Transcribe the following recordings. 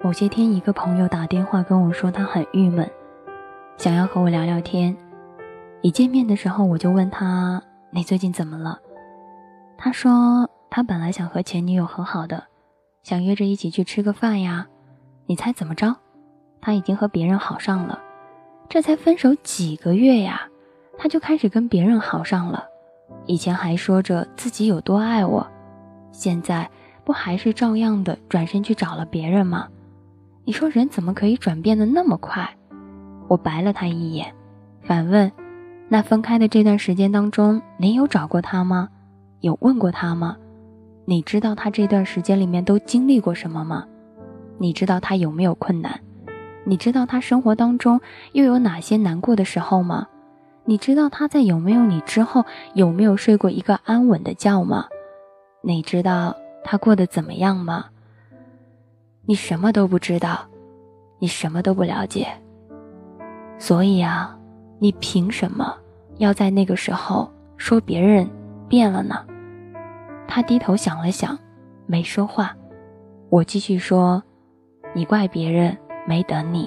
某些天，一个朋友打电话跟我说他很郁闷，想要和我聊聊天。一见面的时候，我就问他：“你最近怎么了？”他说他本来想和前女友和好的，想约着一起去吃个饭呀。你猜怎么着？他已经和别人好上了。这才分手几个月呀，他就开始跟别人好上了。以前还说着自己有多爱我，现在不还是照样的转身去找了别人吗？你说人怎么可以转变的那么快？我白了他一眼，反问：“那分开的这段时间当中，你有找过他吗？有问过他吗？你知道他这段时间里面都经历过什么吗？你知道他有没有困难？你知道他生活当中又有哪些难过的时候吗？你知道他在有没有你之后有没有睡过一个安稳的觉吗？你知道他过得怎么样吗？”你什么都不知道，你什么都不了解，所以啊，你凭什么要在那个时候说别人变了呢？他低头想了想，没说话。我继续说，你怪别人没等你，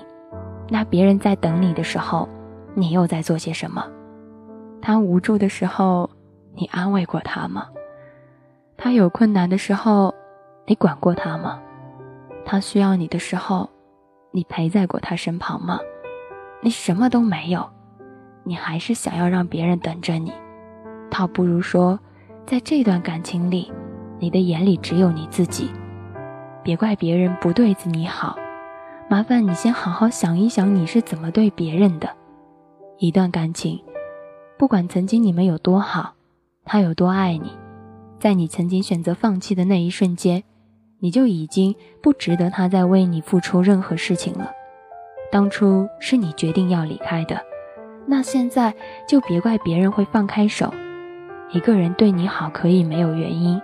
那别人在等你的时候，你又在做些什么？他无助的时候，你安慰过他吗？他有困难的时候，你管过他吗？他需要你的时候，你陪在过他身旁吗？你什么都没有，你还是想要让别人等着你。倒不如说，在这段感情里，你的眼里只有你自己。别怪别人不对自你好，麻烦你先好好想一想，你是怎么对别人的。一段感情，不管曾经你们有多好，他有多爱你，在你曾经选择放弃的那一瞬间。你就已经不值得他再为你付出任何事情了。当初是你决定要离开的，那现在就别怪别人会放开手。一个人对你好可以没有原因，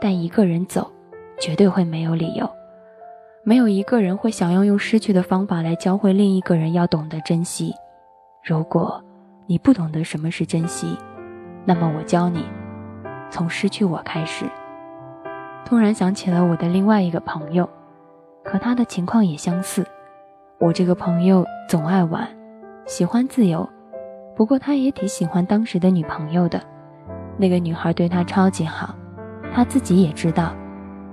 但一个人走，绝对会没有理由。没有一个人会想要用失去的方法来教会另一个人要懂得珍惜。如果你不懂得什么是珍惜，那么我教你，从失去我开始。突然想起了我的另外一个朋友，和他的情况也相似。我这个朋友总爱玩，喜欢自由，不过他也挺喜欢当时的女朋友的。那个女孩对他超级好，他自己也知道。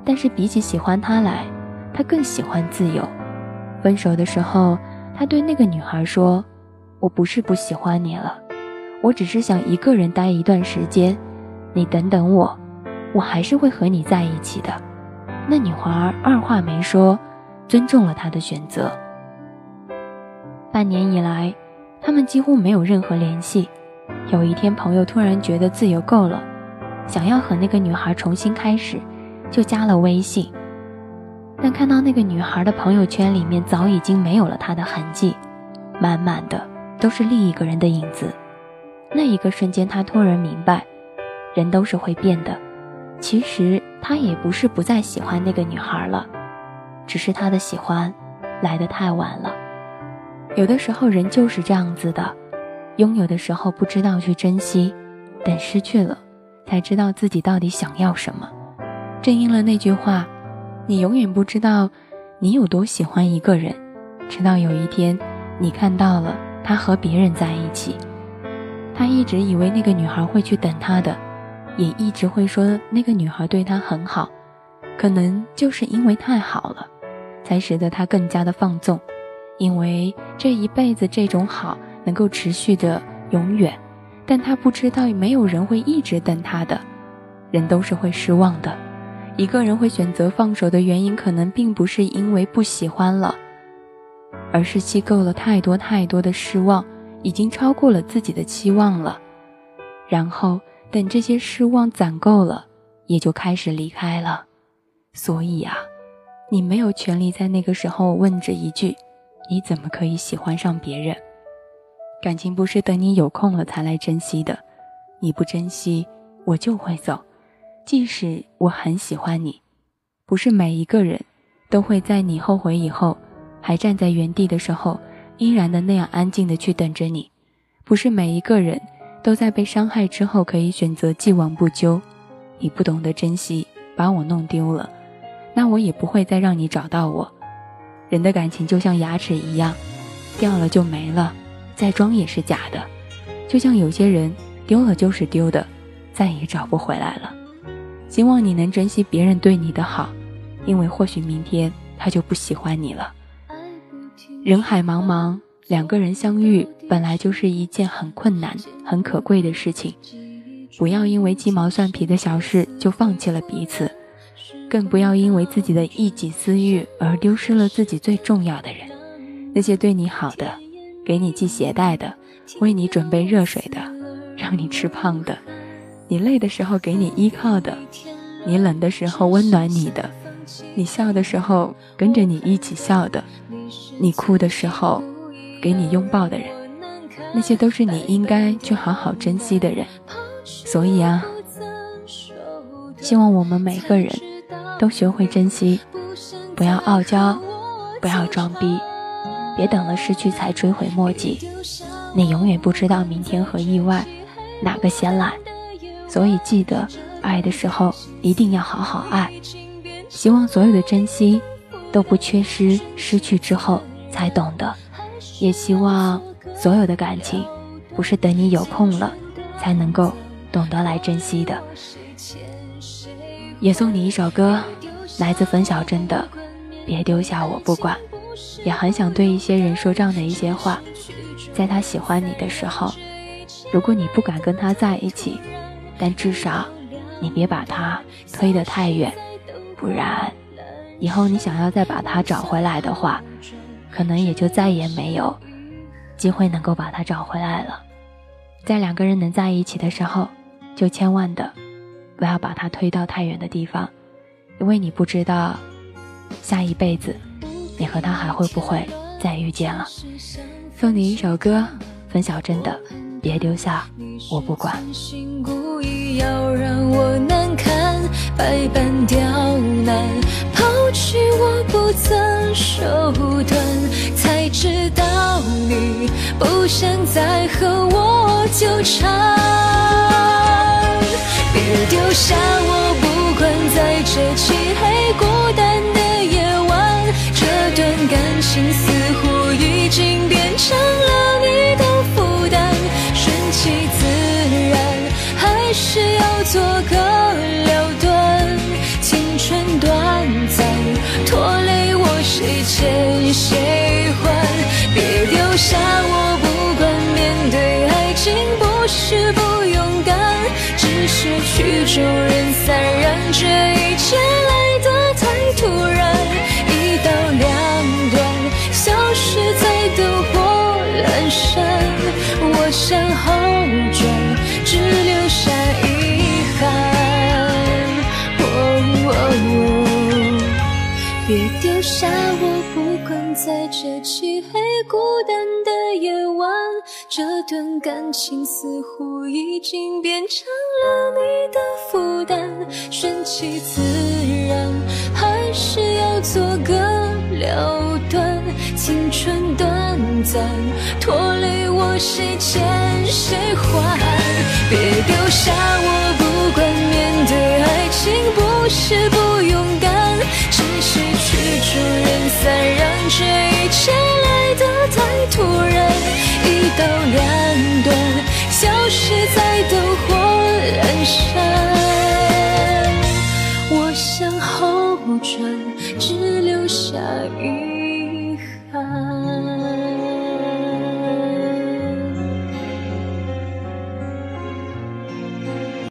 但是比起喜欢他来，他更喜欢自由。分手的时候，他对那个女孩说：“我不是不喜欢你了，我只是想一个人待一段时间，你等等我。”我还是会和你在一起的。那女孩二话没说，尊重了他的选择。半年以来，他们几乎没有任何联系。有一天，朋友突然觉得自由够了，想要和那个女孩重新开始，就加了微信。但看到那个女孩的朋友圈里面早已经没有了她的痕迹，满满的都是另一个人的影子。那一个瞬间，他突然明白，人都是会变的。其实他也不是不再喜欢那个女孩了，只是他的喜欢来得太晚了。有的时候人就是这样子的，拥有的时候不知道去珍惜，等失去了才知道自己到底想要什么。正应了那句话：你永远不知道你有多喜欢一个人，直到有一天你看到了他和别人在一起。他一直以为那个女孩会去等他的。也一直会说那个女孩对他很好，可能就是因为太好了，才使得他更加的放纵，因为这一辈子这种好能够持续的永远，但他不知道没有人会一直等他的，人都是会失望的，一个人会选择放手的原因，可能并不是因为不喜欢了，而是积够了太多太多的失望，已经超过了自己的期望了，然后。等这些失望攒够了，也就开始离开了。所以啊，你没有权利在那个时候问这一句：“你怎么可以喜欢上别人？”感情不是等你有空了才来珍惜的。你不珍惜，我就会走。即使我很喜欢你，不是每一个人都会在你后悔以后，还站在原地的时候，依然的那样安静的去等着你。不是每一个人。都在被伤害之后，可以选择既往不咎。你不懂得珍惜，把我弄丢了，那我也不会再让你找到我。人的感情就像牙齿一样，掉了就没了，再装也是假的。就像有些人丢了就是丢的，再也找不回来了。希望你能珍惜别人对你的好，因为或许明天他就不喜欢你了。人海茫茫，两个人相遇本来就是一件很困难、很可贵的事情。不要因为鸡毛蒜皮的小事就放弃了彼此，更不要因为自己的一己私欲而丢失了自己最重要的人。那些对你好的，给你系鞋带的，为你准备热水的，让你吃胖的，你累的时候给你依靠的，你冷的时候温暖你的，你笑的时候跟着你一起笑的，你哭的时候给你拥抱的人，那些都是你应该去好好珍惜的人。所以啊，希望我们每个人都学会珍惜，不要傲娇，不要装逼，别等了失去才追悔莫及。你永远不知道明天和意外哪个先来，所以记得爱的时候一定要好好爱。希望所有的珍惜都不缺失，失去之后才懂得。也希望所有的感情不是等你有空了才能够。懂得来珍惜的，也送你一首歌，来自冯小珍的《别丢下我不管》。也很想对一些人说这样的一些话：在他喜欢你的时候，如果你不敢跟他在一起，但至少你别把他推得太远，不然以后你想要再把他找回来的话，可能也就再也没有机会能够把他找回来了。在两个人能在一起的时候。就千万的不要把他推到太远的地方，因为你不知道下一辈子你和他还会不会再遇见了。送你一首歌，冯小珍的《别丢下我不管》。现在和我纠缠。别丢下我不管，在这漆黑孤单的夜晚，这段感情是不勇敢。只是曲终人散，让这一切来得太突然。一刀两断，消失在灯火阑珊。我向后转，只留下遗憾。别丢下我，在这漆黑孤单的夜晚。这段感情似乎已经变成了你的负担，顺其自然，还是要做个了断。青春短暂，拖累我谁欠谁还？别丢下我不管，面对爱情不是不勇敢，只是曲终人散，让这突然。一刀两断，消失在